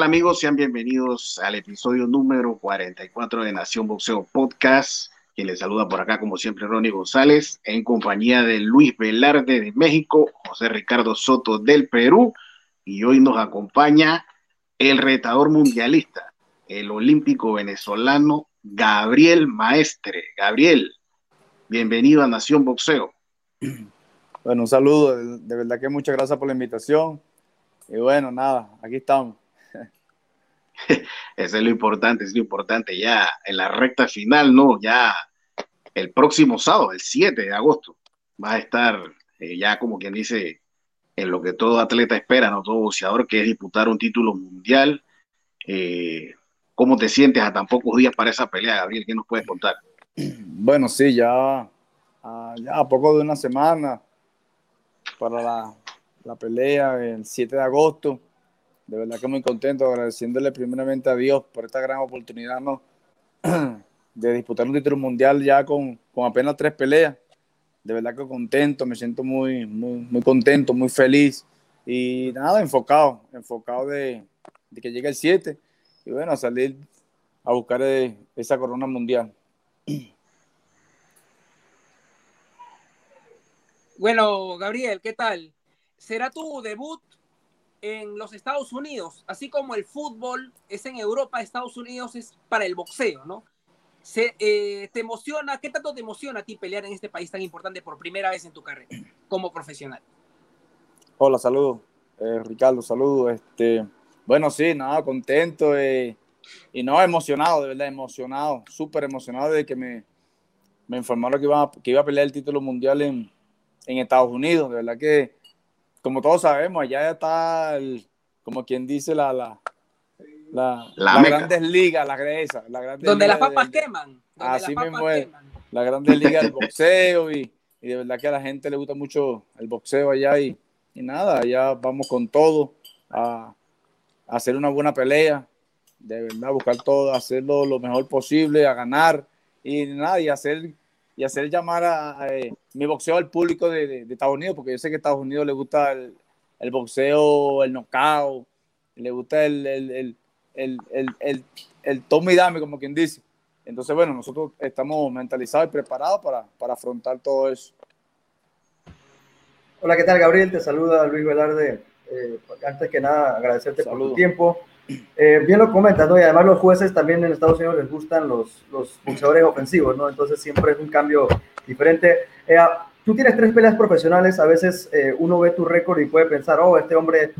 ¿Qué tal amigos? Sean bienvenidos al episodio número 44 de Nación Boxeo Podcast. Quien les saluda por acá, como siempre, Ronnie González, en compañía de Luis Velarde de México, José Ricardo Soto del Perú, y hoy nos acompaña el retador mundialista, el olímpico venezolano Gabriel Maestre. Gabriel, bienvenido a Nación Boxeo. Bueno, un saludo, de verdad que muchas gracias por la invitación. Y bueno, nada, aquí estamos. Eso es lo importante, es lo importante ya en la recta final, ¿no? Ya el próximo sábado, el 7 de agosto, va a estar eh, ya como quien dice en lo que todo atleta espera, ¿no? Todo boxeador, que es disputar un título mundial. Eh, ¿Cómo te sientes a tan pocos días para esa pelea, Gabriel? ¿Qué nos puedes contar? Bueno, sí, ya, ya a poco de una semana para la, la pelea el 7 de agosto de verdad que muy contento, agradeciéndole primeramente a Dios por esta gran oportunidad ¿no? de disputar un título mundial ya con, con, apenas tres peleas. De verdad que contento, me siento muy, muy, muy contento, muy feliz y nada, enfocado, enfocado de, de que llegue el 7 y bueno, a salir a buscar eh, esa corona mundial. Bueno, Gabriel, ¿qué tal? ¿Será tu debut en los Estados Unidos, así como el fútbol es en Europa, Estados Unidos es para el boxeo, ¿no? Eh, ¿Te emociona? ¿Qué tanto te emociona a ti pelear en este país tan importante por primera vez en tu carrera como profesional? Hola, saludos. Eh, Ricardo, saludos. Este, bueno, sí, nada, contento eh, y no, emocionado, de verdad, emocionado, súper emocionado de que me, me informaron que iba, que iba a pelear el título mundial en, en Estados Unidos. De verdad que como todos sabemos, allá está, el, como quien dice, la, la, la, la, grandes ligas, la gresa. La donde las papas queman. Así mismo es. La grandes ligas del boxeo y, y, de verdad que a la gente le gusta mucho el boxeo allá y, y nada, allá vamos con todo a, a, hacer una buena pelea, de verdad, buscar todo, hacerlo lo mejor posible, a ganar y nada, y hacer y hacer llamar a, eh, mi boxeo al público de, Estados Unidos, porque yo sé que a Estados Unidos le gusta el, el boxeo, el knockout, le gusta el, el, el, el, el tome y dame, como quien dice. Entonces, bueno, nosotros estamos mentalizados y preparados para, para afrontar todo eso. Hola, ¿qué tal, Gabriel? Te saluda Luis Velarde. Eh, antes que nada, agradecerte por tu tiempo. Eh, bien lo comentas, ¿no? Y además los jueces también en Estados Unidos les gustan los, los boxeadores ofensivos, ¿no? Entonces siempre es un cambio diferente. Eh, ah, tú tienes tres peleas profesionales, a veces eh, uno ve tu récord y puede pensar, oh, este hombre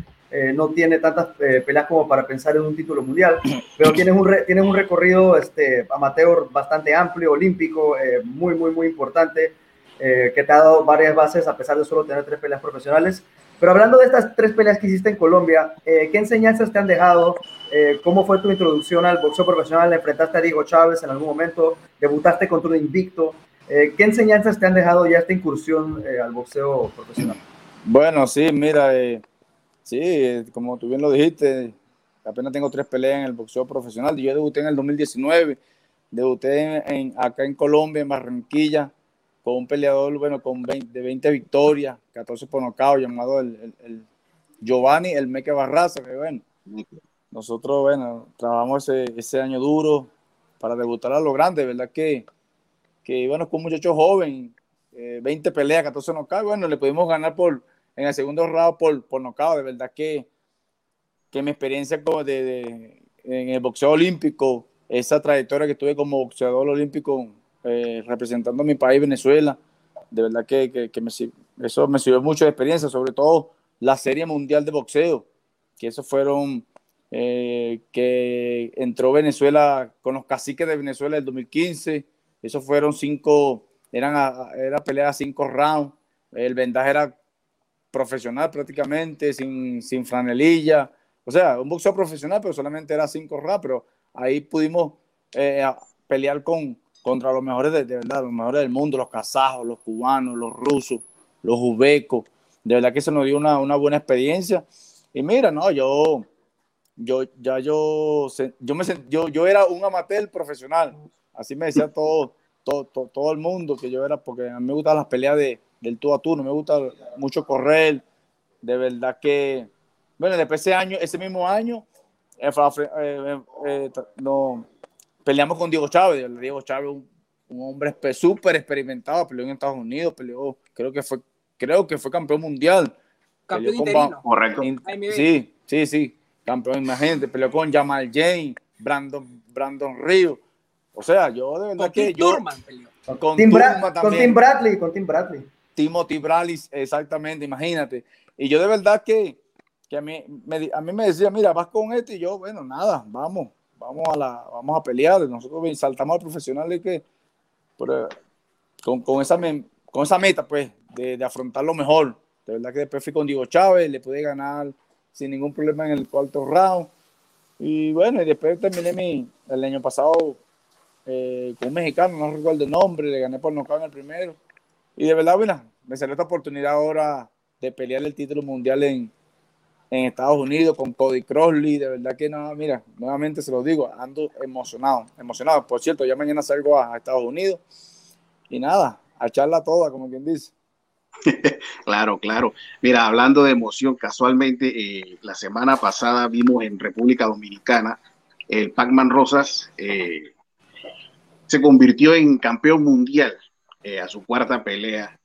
no tiene tantas peleas como para pensar en un título mundial, pero tienes un, tienes un recorrido este, amateur bastante amplio, olímpico, muy, muy, muy importante, que te ha dado varias bases a pesar de solo tener tres peleas profesionales. Pero hablando de estas tres peleas que hiciste en Colombia, eh, ¿qué enseñanzas te han dejado? Eh, ¿Cómo fue tu introducción al boxeo profesional? ¿Enfrentaste a Diego Chávez en algún momento? ¿Debutaste contra un invicto? Eh, ¿Qué enseñanzas te han dejado ya esta incursión al boxeo profesional? Bueno, sí, mira, sí, como tú bien lo dijiste, apenas tengo tres peleas en el boxeo profesional. Yo debuté en el 2019, debuté en, acá en Colombia, en Barranquilla, con un peleador, bueno, con 20, de 20 victorias, 14 por nocao, llamado el, el, Giovanni, el Meque Barraza, que bueno, nosotros, bueno, trabajamos ese, ese año duro para debutar a lo grande, ¿verdad? Que, que bueno, con un muchacho joven, 20 eh, peleas, 14 nocaos, bueno, le pudimos ganar por, en el segundo round por, por nocao, de verdad que, que mi experiencia como de, de, en el boxeo olímpico, esa trayectoria que tuve como boxeador olímpico eh, representando a mi país, Venezuela. De verdad que, que, me, eso me sirvió mucho de experiencia, sobre todo la Serie Mundial de Boxeo, que eso fueron, eh, que entró Venezuela con los caciques de Venezuela en 2015. Esos fueron cinco, eran era pelea a cinco rounds. El vendaje era profesional prácticamente, sin, sin franelilla. O sea, un boxeo profesional, pero solamente era cinco rounds, pero ahí pudimos eh, pelear con, contra los mejores de, verdad, los mejores del mundo, los kazajos, los cubanos, los rusos, los uzbecos. De verdad que eso nos dio una, una buena experiencia. Y mira, no, yo, yo, ya yo, yo, me, yo, yo era un amateur profesional. Así me decía todo, todo, todo, el mundo que yo era, porque a mí me gustan las peleas de, del tú a tú, no me gusta mucho correr. De verdad que, bueno, después ese año, ese mismo año, no, peleamos con Diego Chávez. Diego Chávez, un, un hombre súper experimentado, peleó en Estados Unidos, peleó, creo que fue, creo que fue campeón mundial. Campeón interino. Correcto. sí, sí, sí, campeón, imagínate, peleó con Jamal James, Brandon, Brandon Río. O sea, yo de verdad que yo... Con, Tim con Tim Bradley, con Tim Bradley. Timothy Bradley, exactamente, imagínate. Y yo de verdad que, que a, mí, me, a mí me decía, mira, vas con este y yo, bueno, nada, vamos, vamos a, la, vamos a pelear. Nosotros saltamos al profesional y que con, con, esa, con esa meta, pues, de, de afrontar lo mejor. De verdad que después fui con Diego Chávez, le pude ganar sin ningún problema en el cuarto round. Y bueno, y después terminé mi, el año pasado eh, con un mexicano, no recuerdo el nombre, le gané por nocaut en el primero. Y de verdad, bueno, me salió esta oportunidad ahora de pelear el título mundial en, en Estados Unidos con Cody Crossley. De verdad que no, mira, nuevamente se lo digo, ando emocionado, emocionado. Por cierto, ya mañana salgo a, Estados Unidos y nada, a echarla toda, como quien dice. claro, claro. Mira, hablando de emoción, casualmente eh, la semana pasada vimos en República Dominicana el Pac-Man Rosas eh, se convirtió en campeón mundial eh, a su cuarta pelea.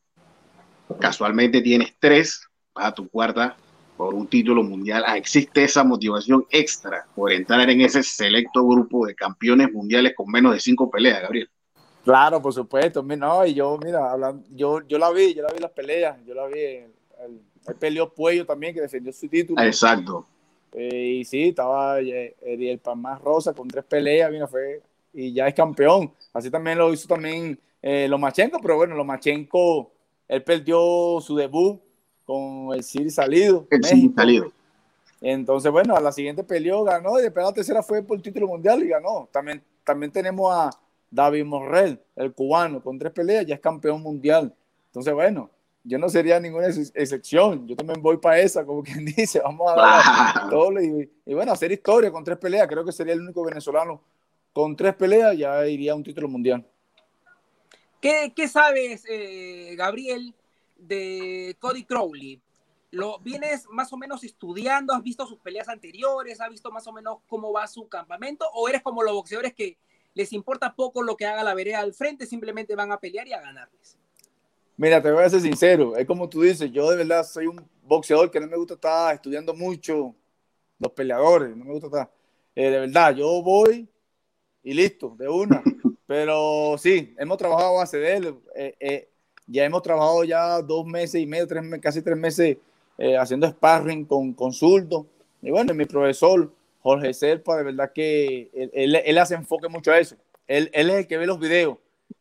Casualmente tienes tres a tu cuarta por un título mundial, ah, existe esa motivación extra por entrar en ese selecto grupo de campeones mundiales con menos de cinco peleas, Gabriel. Claro, por supuesto. No, y yo, mira, hablando, yo, yo la vi, yo la vi las peleas, yo la vi. El, el, peleó Puello también, que defendió su título. Exacto. Eh, y sí, estaba eh, el Palmas Rosa con tres peleas, mira, fue, y ya es campeón. Así también lo hizo también eh, Lomachenko, pero bueno, Lomachenko, él perdió su debut con el Siri Salido. El Siri Salido. Entonces, bueno, a la siguiente peleó, ganó y después la tercera fue por el título mundial y ganó. También, también tenemos a David Morrell, el cubano, con tres peleas, ya es campeón mundial. Entonces, bueno, yo no sería ninguna excepción. Yo también voy para esa, como quien dice, vamos a dar todo y, y, bueno, hacer historia con tres peleas. Creo que sería el único venezolano con tres peleas, ya iría a un título mundial. ¿Qué, qué sabes, eh, Gabriel, de Cody Crowley. ¿Lo vienes más o menos estudiando? ¿Has visto sus peleas anteriores? ¿Has visto más o menos cómo va su campamento? ¿O eres como los boxeadores que les importa poco lo que haga la vereda al frente, simplemente van a pelear y a ganarles? Mira, te voy a ser sincero, es como tú dices, yo de verdad soy un boxeador que no me gusta estar estudiando mucho los peleadores, no me gusta estar, eh, de verdad, yo voy y listo, de una, pero sí, hemos trabajado a base de él, eh, eh, ya hemos trabajado ya dos meses y medio, tres, casi tres meses eh, haciendo sparring con, con Y bueno, mi profesor Jorge Serpa, de verdad que él, él, hace enfoque mucho a eso. Él, él, es el que ve los videos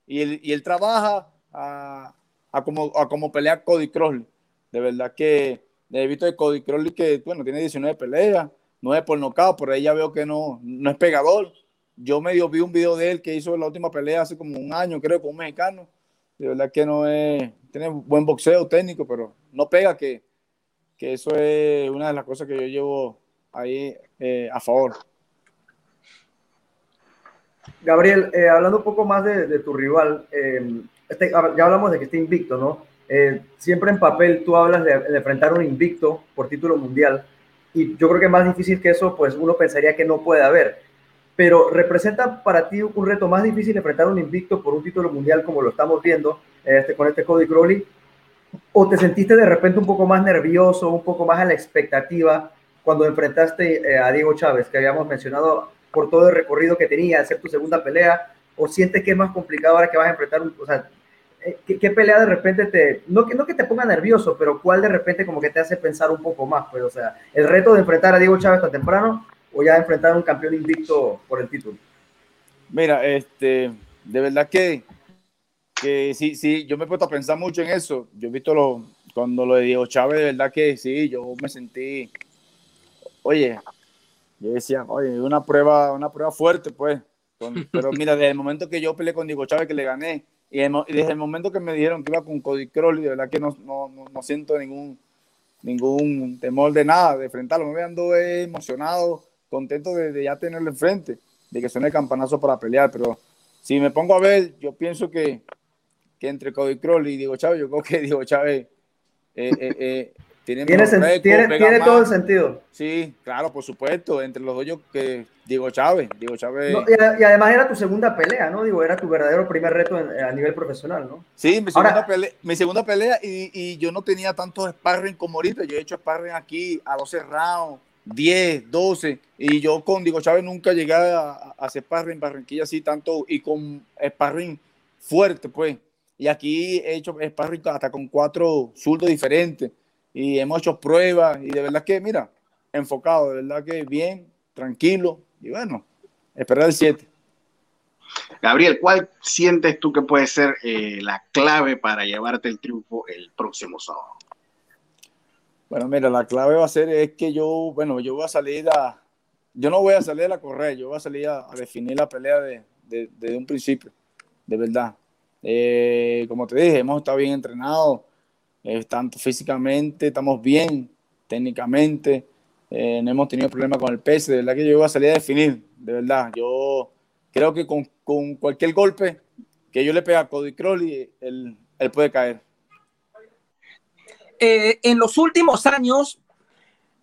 y él, y él trabaja a, a, como, a como pelea Cody Crowley. De verdad que he visto de Cody Crowley que, bueno, tiene 19 peleas, 9 por nocaut, por ahí ya veo que no, no es pegador. Yo medio vi un video de él que hizo la última pelea hace como un año, creo, con un mexicano de verdad que no es, tiene buen boxeo técnico, pero no pega que, que eso es una de las cosas que yo llevo ahí eh, a favor. Gabriel, eh, hablando un poco más de, tu rival, eh, este, ya hablamos de que está invicto, ¿no? siempre en papel tú hablas de, de, enfrentar un invicto por título mundial y yo creo que más difícil que eso, pues uno pensaría que no puede haber pero representa para ti un reto más difícil enfrentar un invicto por un título mundial como lo estamos viendo este, con este Cody Crowley, o te sentiste de repente un poco más nervioso, un poco más a la expectativa cuando enfrentaste eh, a Diego Chávez, que habíamos mencionado por todo el recorrido que tenía, hacer tu segunda pelea, o sientes que es más complicado ahora que vas a enfrentar un, o sea, eh, ¿qué, pelea de repente te, no que, no que te ponga nervioso, pero cuál de repente como que te hace pensar un poco más, pues, o sea, el reto de enfrentar a Diego Chávez tan temprano o ya enfrentar a un campeón invicto por el título? Mira, este, de verdad que, que sí, sí, yo me he puesto a pensar mucho en eso. Yo he visto lo, cuando lo de Diego Chávez, de verdad que sí, yo me sentí, oye, yo decía, oye, una prueba, una prueba fuerte, pues. pero mira, desde el momento que yo peleé con Diego Chávez, que le gané, y, desde el momento que me dijeron que iba con Cody Crowley, de verdad que no, no, no, siento ningún, ningún temor de nada, de enfrentarlo. Me ando emocionado, contento de, ya tenerlo enfrente, de que suene el campanazo para pelear, pero si me pongo a ver, yo pienso que, que entre Cody Crowley y Diego Chávez, yo creo que Diego Chávez eh, eh, eh, tiene, tiene, todo el sentido. Sí, claro, por supuesto. Entre los dos yo que Diego Chávez, Diego Chávez. y, además era tu segunda pelea, ¿no? Digo, era tu verdadero primer reto a nivel profesional, ¿no? Sí, mi segunda pelea, mi segunda pelea y, y, yo no tenía tantos sparring como ahorita. Yo he hecho sparring aquí a 12 rounds, 10, 12. Y yo con Diego Chávez nunca llegué a, hacer sparring Barranquilla así tanto y con sparring fuerte, pues. Y aquí he hecho sparring hasta con cuatro zurdos diferentes y hemos hecho pruebas y de verdad que, mira, enfocado, de verdad que bien, tranquilo y bueno, esperar el 7. Gabriel, ¿cuál sientes tú que puede ser eh, la clave para llevarte el triunfo el próximo sábado? Bueno, mira, la clave va a ser es que yo, bueno, yo voy a salir a, yo no voy a salir a correr, yo voy a salir a, definir la pelea desde de, un principio, de verdad. Eh, como te dije, hemos estado bien entrenados, eh, tanto físicamente, estamos bien, técnicamente, eh, no hemos tenido problemas con el peso, de verdad que yo voy a salir a definir, de verdad, yo creo que con, con cualquier golpe que yo le pegue a Cody Crowley, él, él puede caer. Eh, en los últimos años,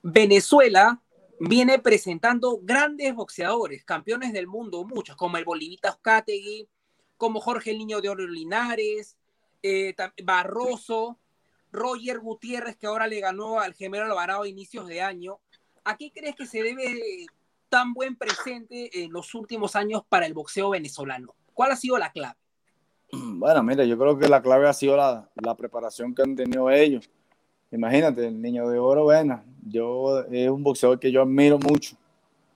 Venezuela viene presentando grandes boxeadores, campeones del mundo, muchos, como el Bolivita Oscategui, como Jorge Niño de Oro Linares, Barroso, Roger Gutiérrez, que ahora le ganó al gemelo Alvarado a inicios de año. ¿A qué crees que se debe tan buen presente en los últimos años para el boxeo venezolano? ¿Cuál ha sido la clave? Bueno, mira, yo creo que la clave ha sido la preparación que han tenido ellos. Imagínate, el niño de oro, bueno, yo es un boxeador que yo admiro mucho,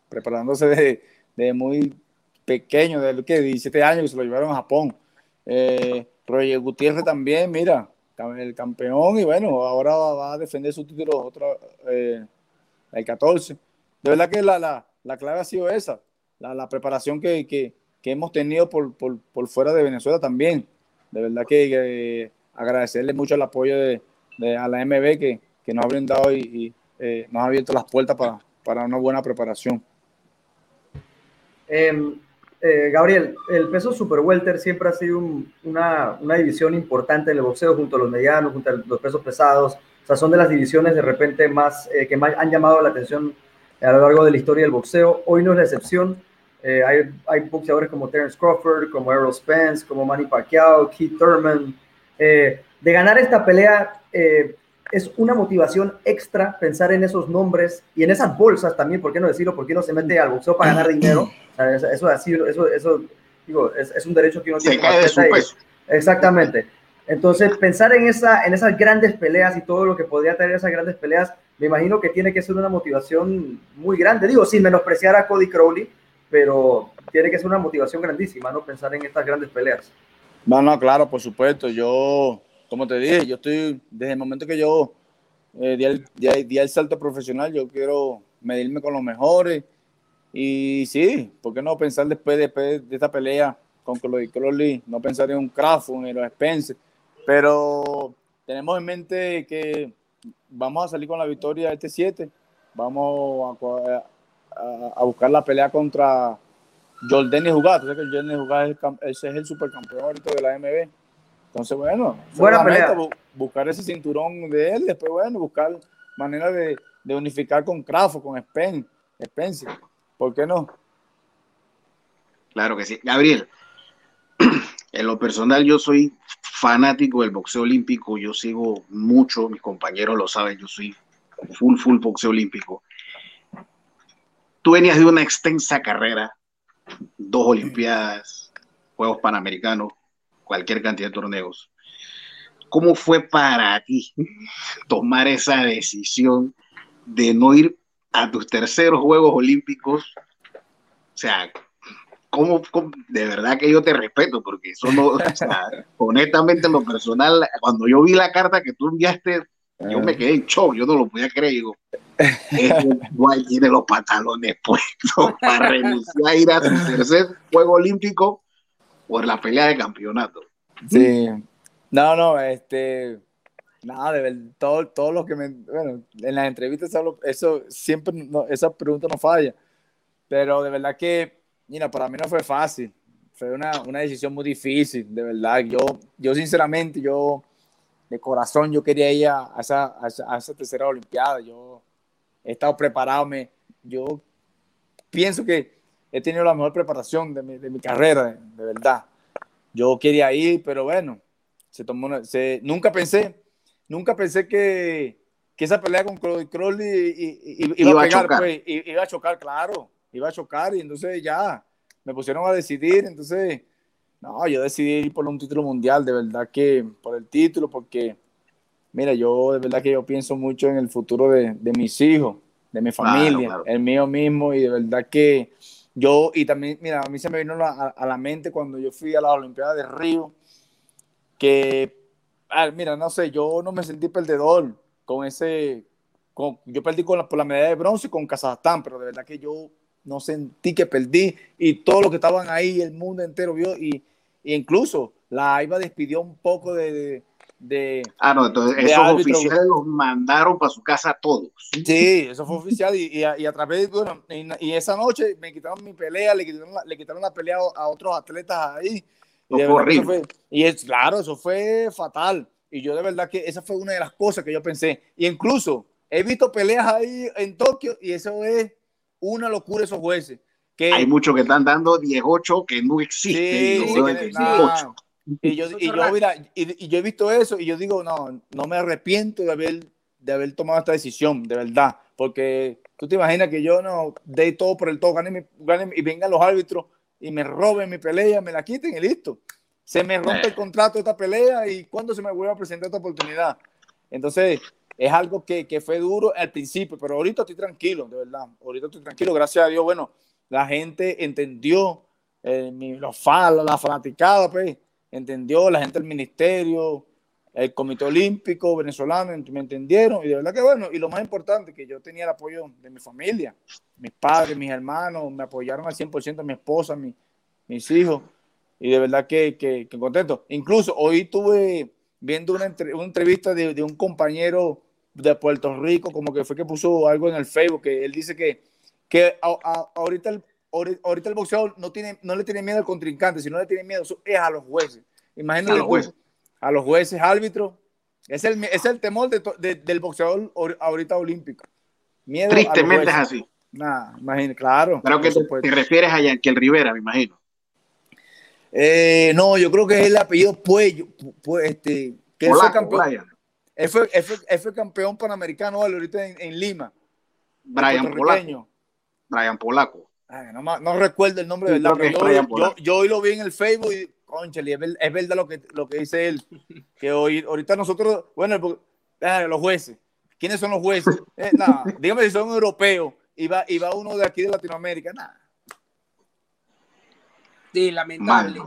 preparándose de, muy pequeño, de que 17 años que se lo llevaron a Japón. Eh, Roger Gutiérrez también, mira, el campeón y bueno, ahora va, a defender su título otro, eh, el 14. De verdad que la, la, la clave ha sido esa, la, la preparación que, que, que, hemos tenido por, por, por, fuera de Venezuela también. De verdad que, agradecerle mucho el apoyo de, de, a la MB que, que nos ha brindado y, y eh, nos ha abierto las puertas para, para una buena preparación. Eh, eh, Gabriel, el peso super welter siempre ha sido una, una, división importante en el boxeo junto a los medianos, junto a los pesos pesados. O sea, son de las divisiones de repente más eh, que más han llamado la atención a lo largo de la historia del boxeo. Hoy no es la excepción. Eh, hay, hay, boxeadores como Terence Crawford, como Errol Spence, como Manny Pacquiao, Keith Thurman. de ganar esta pelea, es una motivación extra pensar en esos nombres y en esas bolsas también, ¿por qué no decirlo? ¿Por qué no se mete al boxeo para ganar dinero? eso, eso, eso, eso digo, es, es, un derecho que uno tiene. Exactamente. Entonces, pensar en, esa, en esas grandes peleas y todo lo que podría tener esas grandes peleas, me imagino que tiene que ser una motivación muy grande. Digo, sin menospreciar a Cody Crowley, pero tiene que ser una motivación grandísima, ¿no? Pensar en estas grandes peleas. No, no, claro, por supuesto. Yo, como te dije, yo estoy, desde el momento que yo eh, di, el, di, el, salto profesional, yo quiero medirme con los mejores. Y sí, ¿por qué no pensar después, después de esta pelea con Chloe Crowley, no pensar en un Crawford, en los Spencer? Pero tenemos en mente que vamos a salir con la victoria este 7. Vamos a, a, buscar la pelea contra Jordan Jugat. que Jordan Jugat es el, ese es el supercampeón ahorita de la MB. Entonces, bueno, Buena pelea. buscar ese cinturón de él, después, bueno, buscar manera de, de unificar con Crawford, con Spencer. ¿Por qué no? Claro que sí. Gabriel, en lo personal yo soy fanático del boxeo olímpico, yo sigo mucho, mis compañeros lo saben, yo soy full, full boxeo olímpico. Tú venías de una extensa carrera, dos Olimpiadas, Juegos Panamericanos, cualquier cantidad de torneos. ¿Cómo fue para ti tomar esa decisión de no ir a tus terceros Juegos Olímpicos? O sea, ¿cómo, de verdad que yo te respeto, porque eso no, o sea, honestamente en lo personal, cuando yo vi la carta que tú enviaste, yo me quedé en shock, yo no lo podía creer, digo, igual tiene los pantalones puestos para renunciar a ir a tu tercer Juego Olímpico por la pelea de campeonato. Sí, no, no, este, nada, de ver, todo, todo lo que me, bueno, en las entrevistas eso, siempre, no, esa pregunta no falla, pero de verdad que, mira, para mí no fue fácil, fue una, una decisión muy difícil, de verdad, yo, yo sinceramente, yo de corazón yo quería ir a, esa, a, esa, tercera Olimpiada. Yo he estado preparado, me, yo pienso que he tenido la mejor preparación de mi, de mi carrera, de, verdad. Yo quería ir, pero bueno, se tomó se, nunca pensé, nunca pensé que, que esa pelea con Crowley iba, a pegar, pues, iba a chocar, claro, iba a chocar y entonces ya me pusieron a decidir, entonces no, yo decidí ir por un título mundial, de verdad que por el título, porque, mira, yo de verdad que yo pienso mucho en el futuro de, de mis hijos, de mi familia, el mío mismo, y de verdad que yo, y también, mira, a mí se me vino a, la mente cuando yo fui a la Olimpiada de Río, que, ah, mira, no sé, yo no me sentí perdedor con ese, con, yo perdí con la, por la medalla de bronce con Kazajstán, pero de verdad que yo no sentí que perdí y todo lo que estaban ahí, el mundo entero vio y incluso la AIBA despidió un poco de, ah, no, entonces esos oficiales los mandaron para su casa a todos. Sí, eso fue oficial y, y, a, través, bueno, y, esa noche me quitaron mi pelea, le quitaron la, le quitaron la pelea a otros atletas ahí. Y, fue, y es claro, eso fue fatal. Y yo de verdad que esa fue una de las cosas que yo pensé. Y incluso he visto peleas ahí en Tokio y eso es una locura esos jueces. Hay muchos que están dando 18 que no existen. Y, yo, y, yo, mira, y, yo he visto eso y yo digo, no, no me arrepiento de haber, de haber tomado esta decisión, de verdad. Porque tú te imaginas que yo no dé todo por el todo, gane, y vengan los árbitros y me roben mi pelea, me la quiten y listo. Se me rompe el eh. contrato de esta pelea y cuándo se me vuelve a presentar esta oportunidad. Entonces, es algo que, que, fue duro al principio, pero ahorita estoy tranquilo, de verdad. Ahorita estoy tranquilo, gracias a Dios. Bueno, la gente entendió, eh, los fans, la fanaticada, pues, entendió, la gente del ministerio, el Comité Olímpico venezolano, me entendieron, y de verdad que bueno, y lo más importante, que yo tenía el apoyo de mi familia, mis padres, mis hermanos, me apoyaron al 100%, mi esposa, mis hijos, y de verdad que, que, contento. Incluso hoy estuve viendo una, entrevista de, de, un compañero de Puerto Rico, como que fue que puso algo en el Facebook, que él dice que que ahorita, el, ahorita el boxeador no, tiene, no le tiene miedo al contrincante, sino le tiene miedo es a los jueces. Imagínate a los jueces, a los jueces árbitros. Es el, es el temor de, del boxeador ahorita olímpico. Miedo Tristemente es así. Nada, imagínate, claro. Pero que te, refieres a Yankel Rivera, me imagino. Eh, no, yo creo que es el apellido Puello, este, que él fue campeón. Él fue, fue, campeón panamericano ahorita en, Lima. Brian Polaco. Brian Polaco. No, no, recuerdo el nombre de verdad, yo, yo, hoy lo vi en el Facebook y, conchale, es, verdad lo que, lo que dice él, que hoy, ahorita nosotros, bueno, los jueces, ¿quiénes son los jueces? Eh, nada, dígame si son europeos y va, y va uno de aquí de Latinoamérica, nada. Sí, lamentable.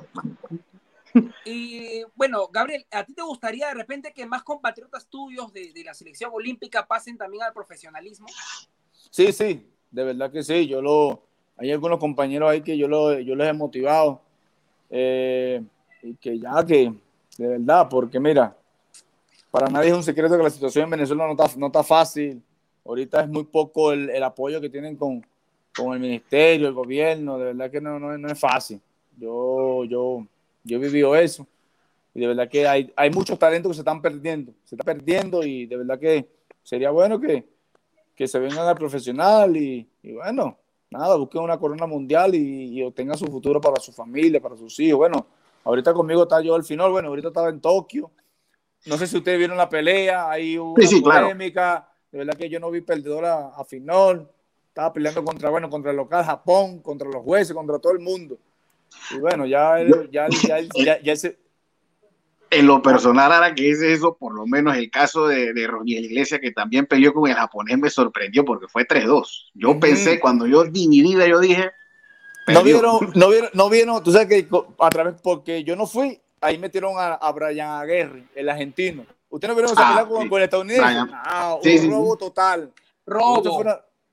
Y bueno, Gabriel, ¿a ti te gustaría de repente que más compatriotas tuyos de, de la selección olímpica pasen también al profesionalismo? Sí, sí, de verdad que sí, yo lo, hay algunos compañeros ahí que yo, lo, yo les he motivado, eh, y que ya que, de verdad, porque mira, para nadie es un secreto que la situación en Venezuela no está, no está fácil, ahorita es muy poco el, el apoyo que tienen con, con, el ministerio, el gobierno, de verdad que no, no, es fácil, yo, yo, yo he vivido eso, y de verdad que hay, hay muchos talentos que se están perdiendo, se están perdiendo, y de verdad que sería bueno que que se vengan al profesional y, bueno, nada, busquen una corona mundial y, obtengan su futuro para su familia, para sus hijos. Bueno, ahorita conmigo está yo al final, bueno, ahorita estaba en Tokio. No sé si ustedes vieron la pelea, hay una polémica. De verdad que yo no vi perdedora a final. Estaba peleando contra, bueno, contra el local Japón, contra los jueces, contra todo el mundo. Y bueno, ya, ya, ya, ya, ya, en lo personal, ahora que es eso, por lo menos el caso de, de Roniel Iglesias, que también peleó con el japonés, me sorprendió porque fue 3-2. Yo pensé, cuando yo dividí, yo dije. No vieron, no vieron, no vieron, tú sabes que a través, porque yo no fui, ahí metieron a, a Brian Aguirre, el argentino. ¿Usted no vieron esa ah, pelea con, el estadounidense? Ah, un robo total. Robo.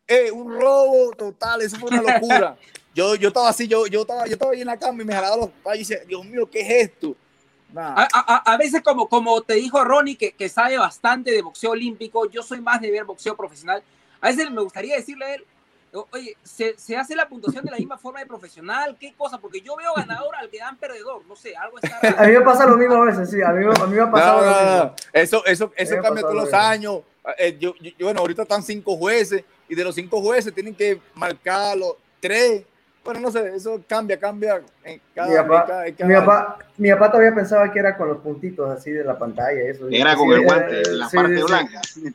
eh, un robo total, eso fue una locura. yo, yo estaba así, yo, yo, estaba, yo estaba ahí en la cama y me jalaba los países Dios mío, ¿qué es esto? A, veces, como, como te dijo Ronnie, que, que, sabe bastante de boxeo olímpico, yo soy más de ver boxeo profesional. A veces me gustaría decirle a él, Oye, ¿se, ¿se, hace la puntuación de la misma forma de profesional? ¿Qué cosa? Porque yo veo ganador al que dan perdedor. No sé, algo está. A mí me pasa lo mismo a veces, sí. A mí, a mí me ha pasado no, no, no. Eso, eso, eso cambia todos los años. Eh, yo, yo, bueno, ahorita están cinco jueces y de los cinco jueces tienen que marcar los tres. Bueno, no sé, eso cambia, cambia en cada, mi papá, cada, cada... Mi, papá, mi papá, todavía pensaba que era con los puntitos así de la pantalla. Eso. Era con el guante, la sí, parte sí, blanca. Sí, sí,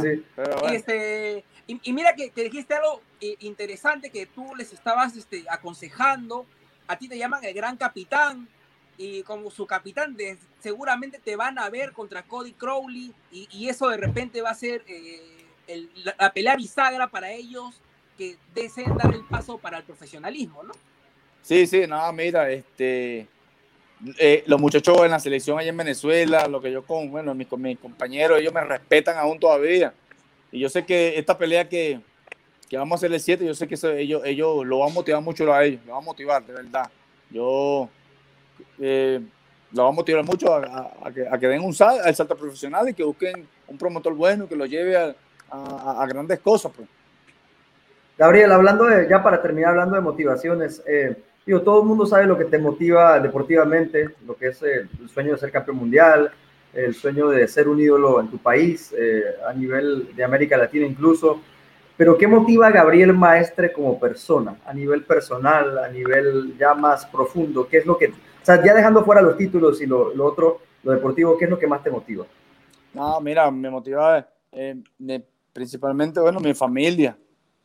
sí. Y, este, y, y, mira que, que, dijiste algo eh, interesante que tú les estabas este, aconsejando. A ti te llaman el gran capitán y como su capitán de, seguramente te van a ver contra Cody Crowley y, y eso de repente va a ser eh, el, la, la pelea bisagra para ellos que deseen dar el paso para el profesionalismo, ¿no? Sí, sí, no, mira, este, eh, los muchachos en la selección allá en Venezuela, lo que yo con, bueno, mis, compañeros, ellos me respetan aún todavía. Y yo sé que esta pelea que, que vamos a hacer el 7, yo sé que eso, ellos, ellos lo van a motivar mucho a ellos, lo van a motivar, de verdad. Yo eh, lo van a motivar mucho a, que, a que, den un sal, al salto profesional y que busquen un promotor bueno que lo lleve a, grandes cosas. Pues. Gabriel, hablando de, ya para terminar hablando de motivaciones, eh, digo, todo el mundo sabe lo que te motiva deportivamente, lo que es el, el sueño de ser campeón mundial, el sueño de ser un ídolo en tu país, eh, a nivel de América Latina incluso. Pero ¿qué motiva a Gabriel Maestre como persona, a nivel personal, a nivel ya más profundo? ¿Qué es lo que, o sea, ya dejando fuera los títulos y lo, lo otro, lo deportivo, ¿qué es lo que más te motiva? No, mira, me motiva eh, me, principalmente, bueno, mi familia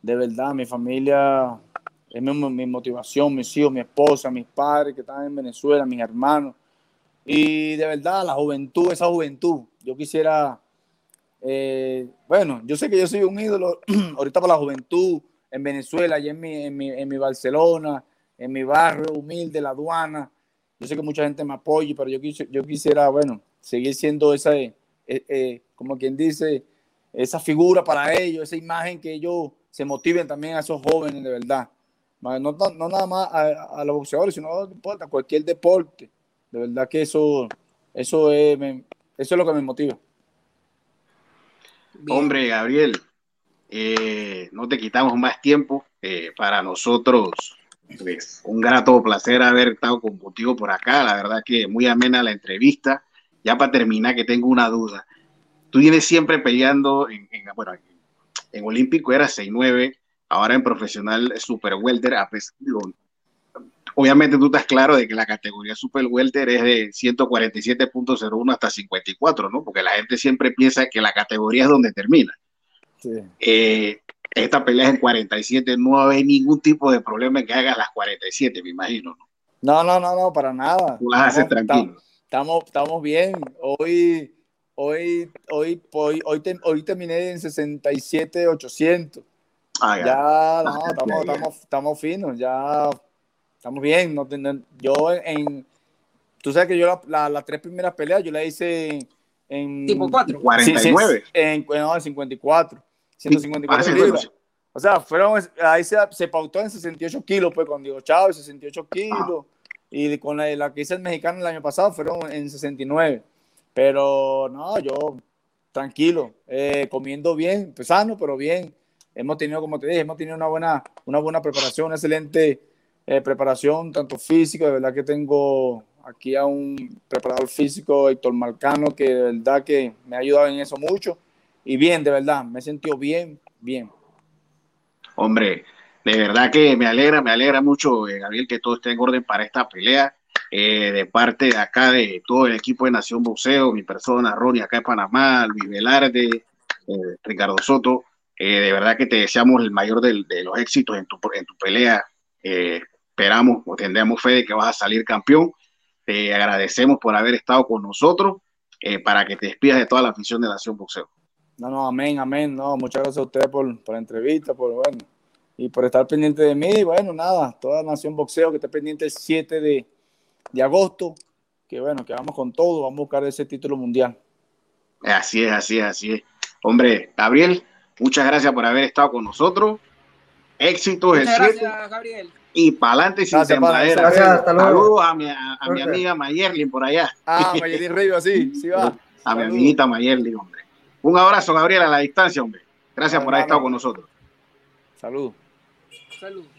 de verdad, mi familia es mi, motivación, mis hijos, mi esposa, mis padres que están en Venezuela, mis hermanos. Y de verdad, la juventud, esa juventud, yo quisiera, eh, bueno, yo sé que yo soy un ídolo ahorita para la juventud en Venezuela, y en mi, en mi, en mi Barcelona, en mi barrio humilde, la aduana. Yo sé que mucha gente me apoya, pero yo, yo quisiera, bueno, seguir siendo esa, eh, eh, como quien dice, esa figura para ellos, esa imagen que ellos se motiven también a esos jóvenes de verdad. No, no nada más a, a, los boxeadores, sino a cualquier deporte. De verdad que eso, eso, es, me, eso es lo que me motiva. Hombre, Gabriel, eh, no te quitamos más tiempo. Eh, para nosotros, pues, un grato placer haber estado contigo por acá. La verdad que muy amena la entrevista. Ya para terminar, que tengo una duda. Tú vienes siempre peleando en, en bueno, en olímpico era 6'9", ahora en profesional super welter, obviamente tú estás claro de que la categoría super welter es de 147.01 hasta 54, ¿no? Porque la gente siempre piensa que la categoría es donde termina. Sí. Eh, esta pelea es en 47, no hay ningún tipo de problema en que hagas las 47, me imagino, ¿no? No, no, no, no, para nada. Tú las haces tranquilo. Estamos, estamos bien. Hoy Hoy, hoy, hoy, hoy, te, hoy terminé en 67, 800. Ah, ya, ya no, ah, estamos, ya, estamos, estamos, finos, ya estamos bien. No, yo en, tú sabes que yo las la, la tres primeras peleas yo la hice en... Tipo 4. 49. Sí, en, no, en 54. 154 libras. O sea, fueron, ahí se, se, pautó en 68 kilos, pues, con Diego Chávez, 68 kilos. Ah. Y con la, la, que hice el mexicano el año pasado fueron en 69. Pero no, yo tranquilo, eh, comiendo bien, pues sano, pero bien. Hemos tenido, como te dije, hemos tenido una buena, una buena preparación, una excelente eh, preparación, tanto física, de verdad que tengo aquí a un preparador físico, Héctor Marcano, que de verdad que me ha ayudado en eso mucho. Y bien, de verdad, me he sentido bien, bien. Hombre, de verdad que me alegra, me alegra mucho, eh, Gabriel, que todo esté en orden para esta pelea eh, de parte de acá de todo el equipo de Nación Boxeo, mi persona, Ronnie acá de Panamá, Luis Velarde, eh, Ricardo Soto, eh, de verdad que te deseamos el mayor de, los éxitos en tu, en tu pelea. Esperamos o tendremos fe de que vas a salir campeón. Te agradecemos por haber estado con nosotros para que te despidas de toda la afición de Nación Boxeo. No, no, amén, amén. No, muchas gracias a ustedes por, por la entrevista, por bueno, y por estar pendiente de mí. Bueno, nada, toda Nación Boxeo que esté pendiente el 7 de, de agosto, que bueno, que vamos con todo, vamos a buscar ese título mundial. Así es, así es, así es. Hombre, Gabriel, muchas gracias por haber estado con nosotros. Éxitos el gracias, Gabriel. Y para adelante sin tembladera. Saludos a mi, a, a mi amiga Mayerlin por allá. Ah, Mayerlin Río, así, sí va. A mi amiguita Mayerlin, hombre. Un abrazo, Gabriel, a la distancia, hombre. Gracias por haber estado con nosotros. Saludos. Saludos.